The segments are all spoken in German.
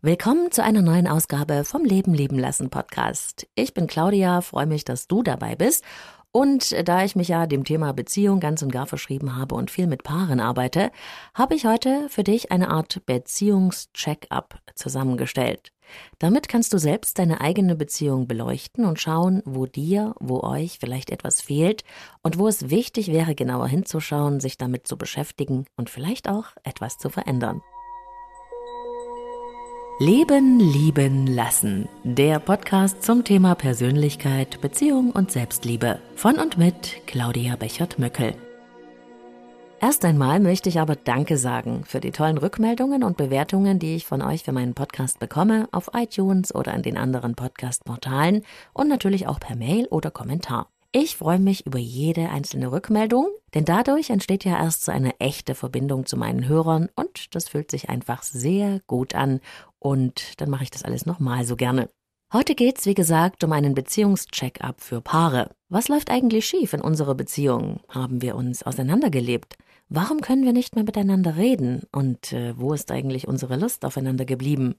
Willkommen zu einer neuen Ausgabe vom Leben leben lassen Podcast. Ich bin Claudia, freue mich, dass du dabei bist. Und da ich mich ja dem Thema Beziehung ganz und gar verschrieben habe und viel mit Paaren arbeite, habe ich heute für dich eine Art Beziehungscheck-up zusammengestellt. Damit kannst du selbst deine eigene Beziehung beleuchten und schauen, wo dir, wo euch vielleicht etwas fehlt und wo es wichtig wäre, genauer hinzuschauen, sich damit zu beschäftigen und vielleicht auch etwas zu verändern. Leben, lieben, lassen. Der Podcast zum Thema Persönlichkeit, Beziehung und Selbstliebe. Von und mit Claudia Bechert-Möckel. Erst einmal möchte ich aber Danke sagen für die tollen Rückmeldungen und Bewertungen, die ich von euch für meinen Podcast bekomme, auf iTunes oder in den anderen Podcast-Portalen und natürlich auch per Mail oder Kommentar. Ich freue mich über jede einzelne Rückmeldung, denn dadurch entsteht ja erst so eine echte Verbindung zu meinen Hörern und das fühlt sich einfach sehr gut an und dann mache ich das alles nochmal so gerne. Heute geht's, wie gesagt, um einen Beziehungscheck-up für Paare. Was läuft eigentlich schief in unserer Beziehung? Haben wir uns auseinandergelebt? Warum können wir nicht mehr miteinander reden? Und äh, wo ist eigentlich unsere Lust aufeinander geblieben?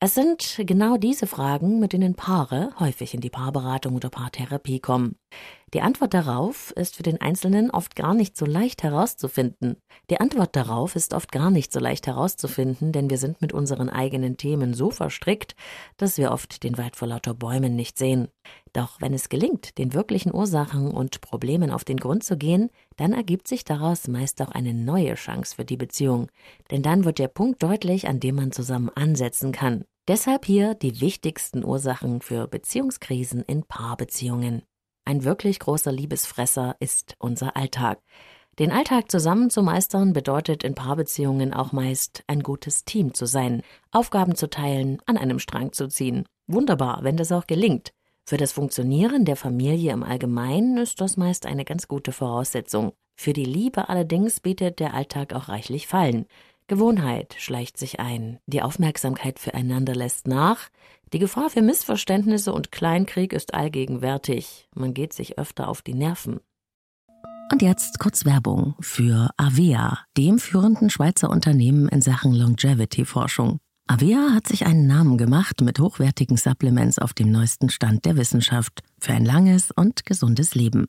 Es sind genau diese Fragen, mit denen Paare häufig in die Paarberatung oder Paartherapie kommen. Die Antwort darauf ist für den Einzelnen oft gar nicht so leicht herauszufinden. Die Antwort darauf ist oft gar nicht so leicht herauszufinden, denn wir sind mit unseren eigenen Themen so verstrickt, dass wir oft den Wald vor lauter Bäumen nicht sehen. Doch wenn es gelingt, den wirklichen Ursachen und Problemen auf den Grund zu gehen, dann ergibt sich daraus meist auch eine neue Chance für die Beziehung. Denn dann wird der Punkt deutlich, an dem man zusammen ansetzen kann. Deshalb hier die wichtigsten Ursachen für Beziehungskrisen in Paarbeziehungen. Ein wirklich großer Liebesfresser ist unser Alltag. Den Alltag zusammen zu meistern bedeutet in Paarbeziehungen auch meist ein gutes Team zu sein, Aufgaben zu teilen, an einem Strang zu ziehen. Wunderbar, wenn das auch gelingt. Für das Funktionieren der Familie im Allgemeinen ist das meist eine ganz gute Voraussetzung. Für die Liebe allerdings bietet der Alltag auch reichlich Fallen. Gewohnheit schleicht sich ein, die Aufmerksamkeit füreinander lässt nach, die Gefahr für Missverständnisse und Kleinkrieg ist allgegenwärtig, man geht sich öfter auf die Nerven. Und jetzt kurz Werbung für Avea, dem führenden Schweizer Unternehmen in Sachen Longevity-Forschung. Avea hat sich einen Namen gemacht mit hochwertigen Supplements auf dem neuesten Stand der Wissenschaft für ein langes und gesundes Leben.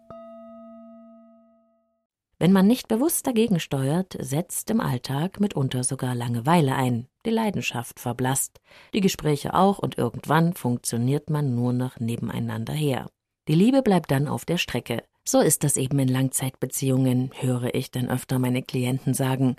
Wenn man nicht bewusst dagegen steuert, setzt im Alltag mitunter sogar Langeweile ein, die Leidenschaft verblasst, die Gespräche auch und irgendwann funktioniert man nur noch nebeneinander her. Die Liebe bleibt dann auf der Strecke. So ist das eben in Langzeitbeziehungen, höre ich dann öfter meine Klienten sagen.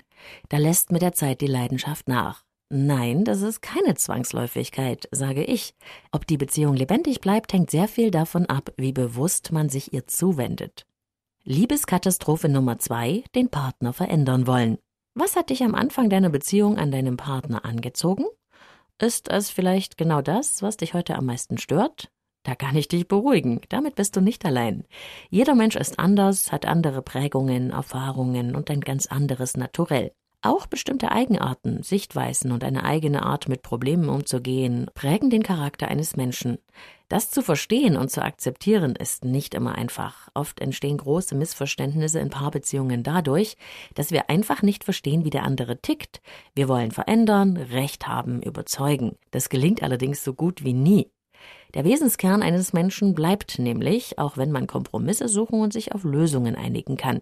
Da lässt mit der Zeit die Leidenschaft nach. Nein, das ist keine Zwangsläufigkeit, sage ich. Ob die Beziehung lebendig bleibt, hängt sehr viel davon ab, wie bewusst man sich ihr zuwendet. Liebeskatastrophe Nummer zwei, den Partner verändern wollen. Was hat dich am Anfang deiner Beziehung an deinem Partner angezogen? Ist es vielleicht genau das, was dich heute am meisten stört? Da kann ich dich beruhigen, damit bist du nicht allein. Jeder Mensch ist anders, hat andere Prägungen, Erfahrungen und ein ganz anderes Naturell. Auch bestimmte Eigenarten, Sichtweisen und eine eigene Art, mit Problemen umzugehen, prägen den Charakter eines Menschen. Das zu verstehen und zu akzeptieren ist nicht immer einfach. Oft entstehen große Missverständnisse in Paarbeziehungen dadurch, dass wir einfach nicht verstehen, wie der andere tickt. Wir wollen verändern, Recht haben, überzeugen. Das gelingt allerdings so gut wie nie. Der Wesenskern eines Menschen bleibt nämlich, auch wenn man Kompromisse suchen und sich auf Lösungen einigen kann.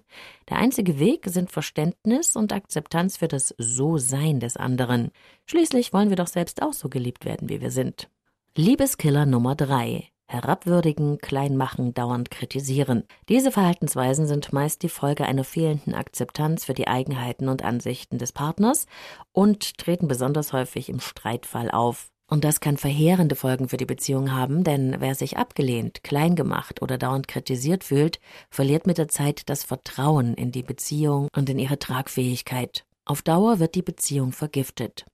Der einzige Weg sind Verständnis und Akzeptanz für das So-Sein des anderen. Schließlich wollen wir doch selbst auch so geliebt werden, wie wir sind. Liebeskiller Nummer drei. Herabwürdigen, klein machen, dauernd kritisieren. Diese Verhaltensweisen sind meist die Folge einer fehlenden Akzeptanz für die Eigenheiten und Ansichten des Partners und treten besonders häufig im Streitfall auf. Und das kann verheerende Folgen für die Beziehung haben, denn wer sich abgelehnt, klein gemacht oder dauernd kritisiert fühlt, verliert mit der Zeit das Vertrauen in die Beziehung und in ihre Tragfähigkeit. Auf Dauer wird die Beziehung vergiftet.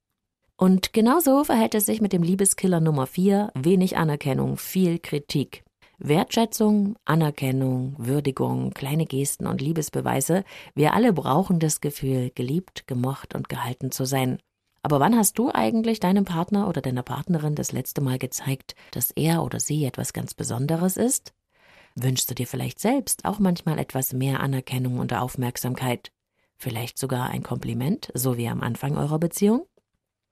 Und genauso verhält es sich mit dem Liebeskiller Nummer 4, wenig Anerkennung, viel Kritik. Wertschätzung, Anerkennung, Würdigung, kleine Gesten und Liebesbeweise, wir alle brauchen das Gefühl, geliebt, gemocht und gehalten zu sein. Aber wann hast du eigentlich deinem Partner oder deiner Partnerin das letzte Mal gezeigt, dass er oder sie etwas ganz Besonderes ist? Wünschst du dir vielleicht selbst auch manchmal etwas mehr Anerkennung und Aufmerksamkeit? Vielleicht sogar ein Kompliment, so wie am Anfang eurer Beziehung?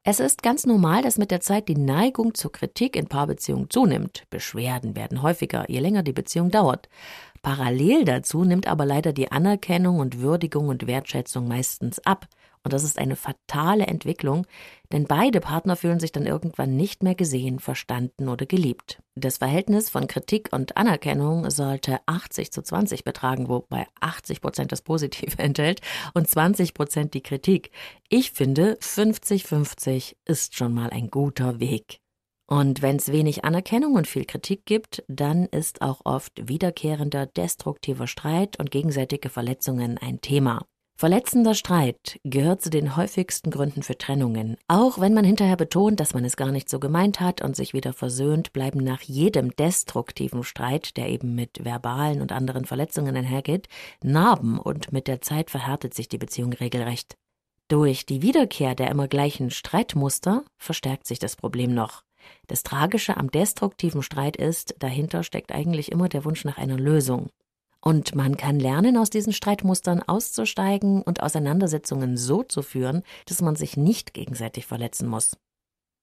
Es ist ganz normal, dass mit der Zeit die Neigung zur Kritik in Paarbeziehungen zunimmt. Beschwerden werden häufiger, je länger die Beziehung dauert. Parallel dazu nimmt aber leider die Anerkennung und Würdigung und Wertschätzung meistens ab. Und das ist eine fatale Entwicklung, denn beide Partner fühlen sich dann irgendwann nicht mehr gesehen, verstanden oder geliebt. Das Verhältnis von Kritik und Anerkennung sollte 80 zu 20 betragen, wobei 80 Prozent das Positive enthält und 20 Prozent die Kritik. Ich finde, 50-50 ist schon mal ein guter Weg. Und wenn es wenig Anerkennung und viel Kritik gibt, dann ist auch oft wiederkehrender destruktiver Streit und gegenseitige Verletzungen ein Thema. Verletzender Streit gehört zu den häufigsten Gründen für Trennungen. Auch wenn man hinterher betont, dass man es gar nicht so gemeint hat und sich wieder versöhnt, bleiben nach jedem destruktiven Streit, der eben mit verbalen und anderen Verletzungen einhergeht, Narben und mit der Zeit verhärtet sich die Beziehung regelrecht. Durch die Wiederkehr der immer gleichen Streitmuster verstärkt sich das Problem noch. Das Tragische am destruktiven Streit ist, dahinter steckt eigentlich immer der Wunsch nach einer Lösung. Und man kann lernen, aus diesen Streitmustern auszusteigen und Auseinandersetzungen so zu führen, dass man sich nicht gegenseitig verletzen muss.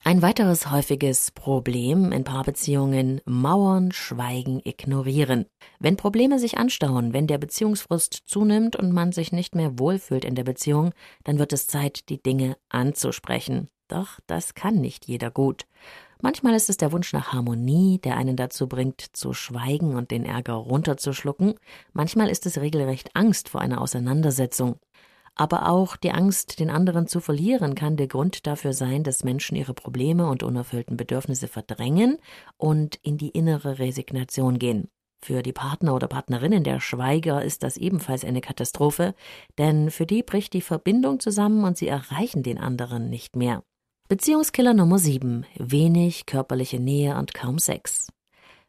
Ein weiteres häufiges Problem in Paarbeziehungen Mauern, Schweigen, Ignorieren. Wenn Probleme sich anstauen, wenn der Beziehungsfrust zunimmt und man sich nicht mehr wohlfühlt in der Beziehung, dann wird es Zeit, die Dinge anzusprechen. Doch das kann nicht jeder gut. Manchmal ist es der Wunsch nach Harmonie, der einen dazu bringt, zu schweigen und den Ärger runterzuschlucken. Manchmal ist es regelrecht Angst vor einer Auseinandersetzung. Aber auch die Angst, den anderen zu verlieren, kann der Grund dafür sein, dass Menschen ihre Probleme und unerfüllten Bedürfnisse verdrängen und in die innere Resignation gehen. Für die Partner oder Partnerinnen der Schweiger ist das ebenfalls eine Katastrophe, denn für die bricht die Verbindung zusammen und sie erreichen den anderen nicht mehr. Beziehungskiller Nummer 7. Wenig körperliche Nähe und kaum Sex.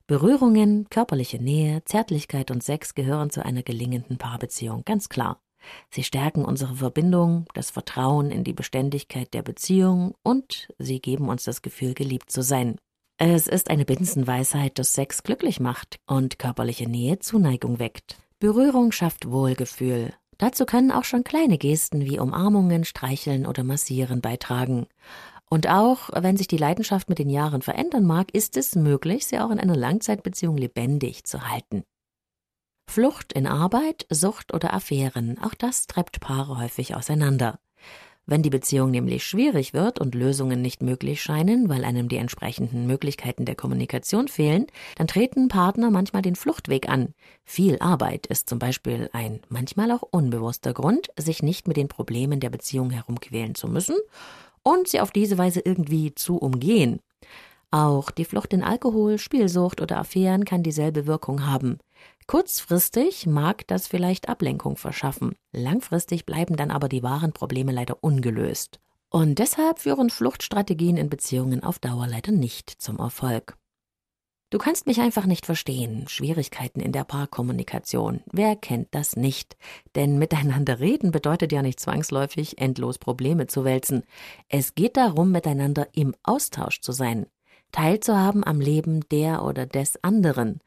Berührungen, körperliche Nähe, Zärtlichkeit und Sex gehören zu einer gelingenden Paarbeziehung, ganz klar. Sie stärken unsere Verbindung, das Vertrauen in die Beständigkeit der Beziehung und sie geben uns das Gefühl, geliebt zu sein. Es ist eine Binsenweisheit, dass Sex glücklich macht und körperliche Nähe Zuneigung weckt. Berührung schafft Wohlgefühl, Dazu können auch schon kleine Gesten wie Umarmungen, Streicheln oder Massieren beitragen. Und auch wenn sich die Leidenschaft mit den Jahren verändern mag, ist es möglich, sie auch in einer Langzeitbeziehung lebendig zu halten. Flucht in Arbeit, Sucht oder Affären, auch das treibt Paare häufig auseinander. Wenn die Beziehung nämlich schwierig wird und Lösungen nicht möglich scheinen, weil einem die entsprechenden Möglichkeiten der Kommunikation fehlen, dann treten Partner manchmal den Fluchtweg an. Viel Arbeit ist zum Beispiel ein manchmal auch unbewusster Grund, sich nicht mit den Problemen der Beziehung herumquälen zu müssen und sie auf diese Weise irgendwie zu umgehen. Auch die Flucht in Alkohol, Spielsucht oder Affären kann dieselbe Wirkung haben. Kurzfristig mag das vielleicht Ablenkung verschaffen, langfristig bleiben dann aber die wahren Probleme leider ungelöst. Und deshalb führen Fluchtstrategien in Beziehungen auf Dauer leider nicht zum Erfolg. Du kannst mich einfach nicht verstehen. Schwierigkeiten in der Paarkommunikation. Wer kennt das nicht? Denn miteinander reden bedeutet ja nicht zwangsläufig, endlos Probleme zu wälzen. Es geht darum, miteinander im Austausch zu sein, teilzuhaben am Leben der oder des anderen,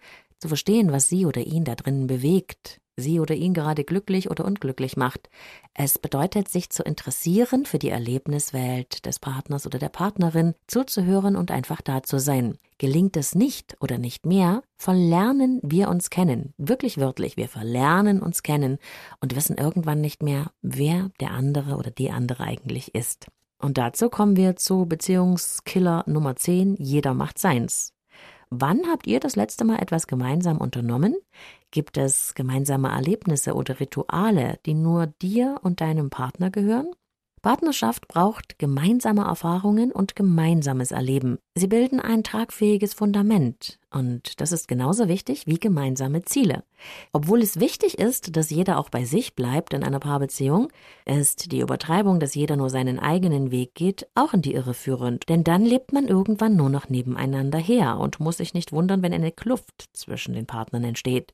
zu verstehen, was sie oder ihn da drinnen bewegt, sie oder ihn gerade glücklich oder unglücklich macht. Es bedeutet, sich zu interessieren für die Erlebniswelt des Partners oder der Partnerin, zuzuhören und einfach da zu sein. Gelingt es nicht oder nicht mehr, verlernen wir uns kennen. Wirklich wörtlich, wir verlernen uns kennen und wissen irgendwann nicht mehr, wer der andere oder die andere eigentlich ist. Und dazu kommen wir zu Beziehungskiller Nummer 10, jeder macht seins. Wann habt ihr das letzte Mal etwas gemeinsam unternommen? Gibt es gemeinsame Erlebnisse oder Rituale, die nur dir und deinem Partner gehören? Partnerschaft braucht gemeinsame Erfahrungen und gemeinsames Erleben. Sie bilden ein tragfähiges Fundament und das ist genauso wichtig wie gemeinsame Ziele. Obwohl es wichtig ist, dass jeder auch bei sich bleibt in einer Paarbeziehung, ist die Übertreibung, dass jeder nur seinen eigenen Weg geht, auch in die Irre führend. Denn dann lebt man irgendwann nur noch nebeneinander her und muss sich nicht wundern, wenn eine Kluft zwischen den Partnern entsteht.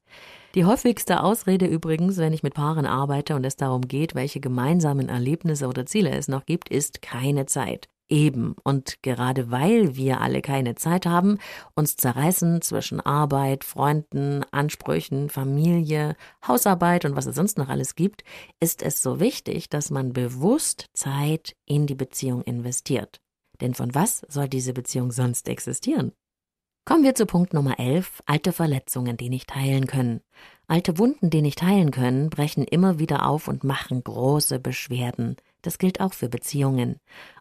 Die häufigste Ausrede übrigens, wenn ich mit Paaren arbeite und es darum geht, welche gemeinsamen Erlebnisse oder Ziele es noch gibt, ist keine Zeit. Eben. Und gerade weil wir alle keine Zeit haben, uns zerreißen zwischen Arbeit, Freunden, Ansprüchen, Familie, Hausarbeit und was es sonst noch alles gibt, ist es so wichtig, dass man bewusst Zeit in die Beziehung investiert. Denn von was soll diese Beziehung sonst existieren? Kommen wir zu Punkt Nummer 11, alte Verletzungen, die nicht heilen können. Alte Wunden, die nicht heilen können, brechen immer wieder auf und machen große Beschwerden. Das gilt auch für Beziehungen.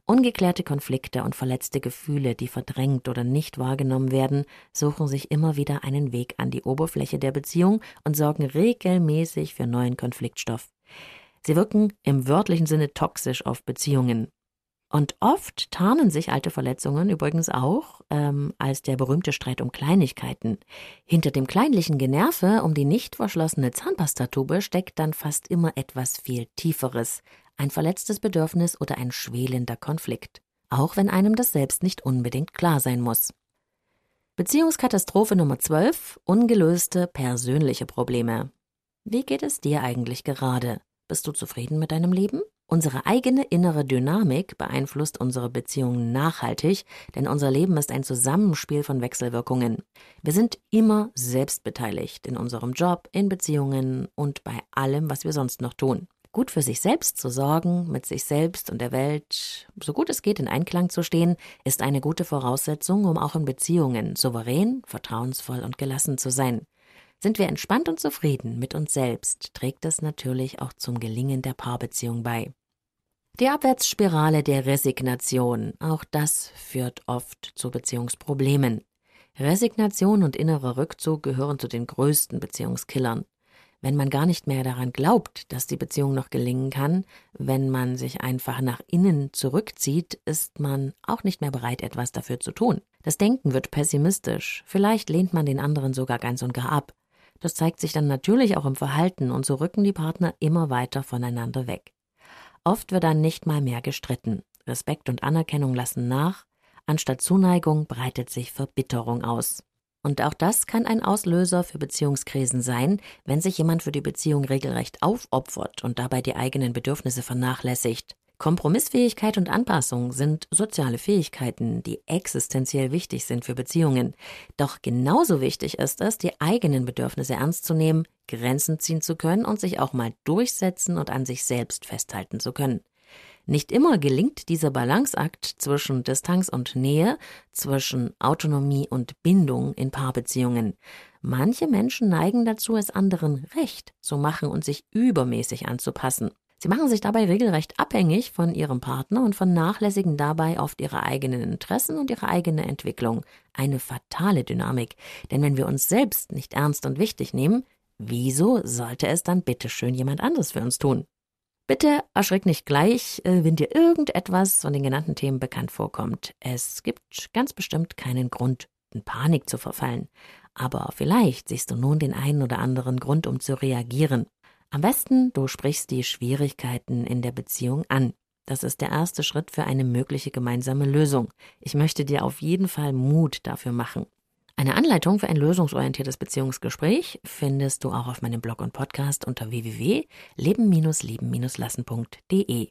Ungeklärte Konflikte und verletzte Gefühle, die verdrängt oder nicht wahrgenommen werden, suchen sich immer wieder einen Weg an die Oberfläche der Beziehung und sorgen regelmäßig für neuen Konfliktstoff. Sie wirken im wörtlichen Sinne toxisch auf Beziehungen. Und oft tarnen sich alte Verletzungen übrigens auch ähm, als der berühmte Streit um Kleinigkeiten. Hinter dem kleinlichen Generve um die nicht verschlossene Zahnpastatube steckt dann fast immer etwas viel Tieferes, ein verletztes Bedürfnis oder ein schwelender Konflikt. Auch wenn einem das selbst nicht unbedingt klar sein muss. Beziehungskatastrophe Nummer 12. Ungelöste persönliche Probleme. Wie geht es dir eigentlich gerade? Bist du zufrieden mit deinem Leben? Unsere eigene innere Dynamik beeinflusst unsere Beziehungen nachhaltig, denn unser Leben ist ein Zusammenspiel von Wechselwirkungen. Wir sind immer selbst beteiligt in unserem Job, in Beziehungen und bei allem, was wir sonst noch tun. Gut für sich selbst zu sorgen, mit sich selbst und der Welt, so gut es geht, in Einklang zu stehen, ist eine gute Voraussetzung, um auch in Beziehungen souverän, vertrauensvoll und gelassen zu sein. Sind wir entspannt und zufrieden mit uns selbst, trägt das natürlich auch zum Gelingen der Paarbeziehung bei. Die Abwärtsspirale der Resignation, auch das führt oft zu Beziehungsproblemen. Resignation und innerer Rückzug gehören zu den größten Beziehungskillern. Wenn man gar nicht mehr daran glaubt, dass die Beziehung noch gelingen kann, wenn man sich einfach nach innen zurückzieht, ist man auch nicht mehr bereit, etwas dafür zu tun. Das Denken wird pessimistisch, vielleicht lehnt man den anderen sogar ganz und gar ab. Das zeigt sich dann natürlich auch im Verhalten und so rücken die Partner immer weiter voneinander weg. Oft wird dann nicht mal mehr gestritten. Respekt und Anerkennung lassen nach, anstatt Zuneigung breitet sich Verbitterung aus. Und auch das kann ein Auslöser für Beziehungskrisen sein, wenn sich jemand für die Beziehung regelrecht aufopfert und dabei die eigenen Bedürfnisse vernachlässigt. Kompromissfähigkeit und Anpassung sind soziale Fähigkeiten, die existenziell wichtig sind für Beziehungen. Doch genauso wichtig ist es, die eigenen Bedürfnisse ernst zu nehmen, Grenzen ziehen zu können und sich auch mal durchsetzen und an sich selbst festhalten zu können. Nicht immer gelingt dieser Balanceakt zwischen Distanz und Nähe, zwischen Autonomie und Bindung in Paarbeziehungen. Manche Menschen neigen dazu, es anderen recht zu machen und sich übermäßig anzupassen. Sie machen sich dabei regelrecht abhängig von ihrem Partner und vernachlässigen dabei oft ihre eigenen Interessen und ihre eigene Entwicklung. Eine fatale Dynamik. Denn wenn wir uns selbst nicht ernst und wichtig nehmen, wieso sollte es dann bitteschön jemand anderes für uns tun? Bitte erschrick nicht gleich, äh, wenn dir irgendetwas von den genannten Themen bekannt vorkommt. Es gibt ganz bestimmt keinen Grund, in Panik zu verfallen. Aber vielleicht siehst du nun den einen oder anderen Grund, um zu reagieren. Am besten, du sprichst die Schwierigkeiten in der Beziehung an. Das ist der erste Schritt für eine mögliche gemeinsame Lösung. Ich möchte dir auf jeden Fall Mut dafür machen. Eine Anleitung für ein lösungsorientiertes Beziehungsgespräch findest du auch auf meinem Blog und Podcast unter www.leben-lieben-lassen.de.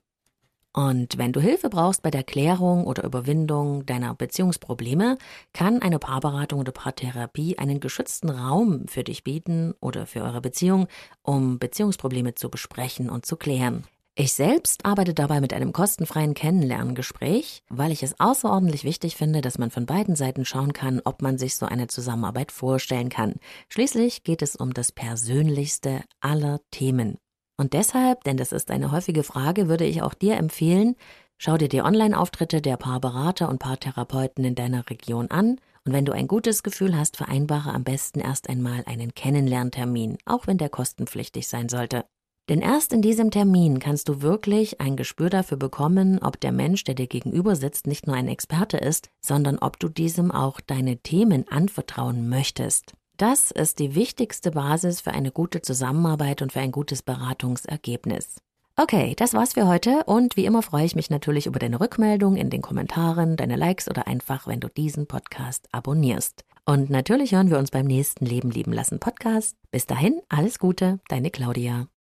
Und wenn du Hilfe brauchst bei der Klärung oder Überwindung deiner Beziehungsprobleme, kann eine Paarberatung oder Paartherapie einen geschützten Raum für dich bieten oder für eure Beziehung, um Beziehungsprobleme zu besprechen und zu klären. Ich selbst arbeite dabei mit einem kostenfreien Kennenlerngespräch, weil ich es außerordentlich wichtig finde, dass man von beiden Seiten schauen kann, ob man sich so eine Zusammenarbeit vorstellen kann. Schließlich geht es um das Persönlichste aller Themen. Und deshalb, denn das ist eine häufige Frage, würde ich auch dir empfehlen, schau dir die Online-Auftritte der Paarberater und Paartherapeuten in deiner Region an und wenn du ein gutes Gefühl hast, vereinbare am besten erst einmal einen Kennenlerntermin, auch wenn der kostenpflichtig sein sollte. Denn erst in diesem Termin kannst du wirklich ein Gespür dafür bekommen, ob der Mensch, der dir gegenüber sitzt, nicht nur ein Experte ist, sondern ob du diesem auch deine Themen anvertrauen möchtest. Das ist die wichtigste Basis für eine gute Zusammenarbeit und für ein gutes Beratungsergebnis. Okay, das war's für heute und wie immer freue ich mich natürlich über deine Rückmeldung in den Kommentaren, deine Likes oder einfach, wenn du diesen Podcast abonnierst. Und natürlich hören wir uns beim nächsten Leben lieben lassen Podcast. Bis dahin, alles Gute, deine Claudia.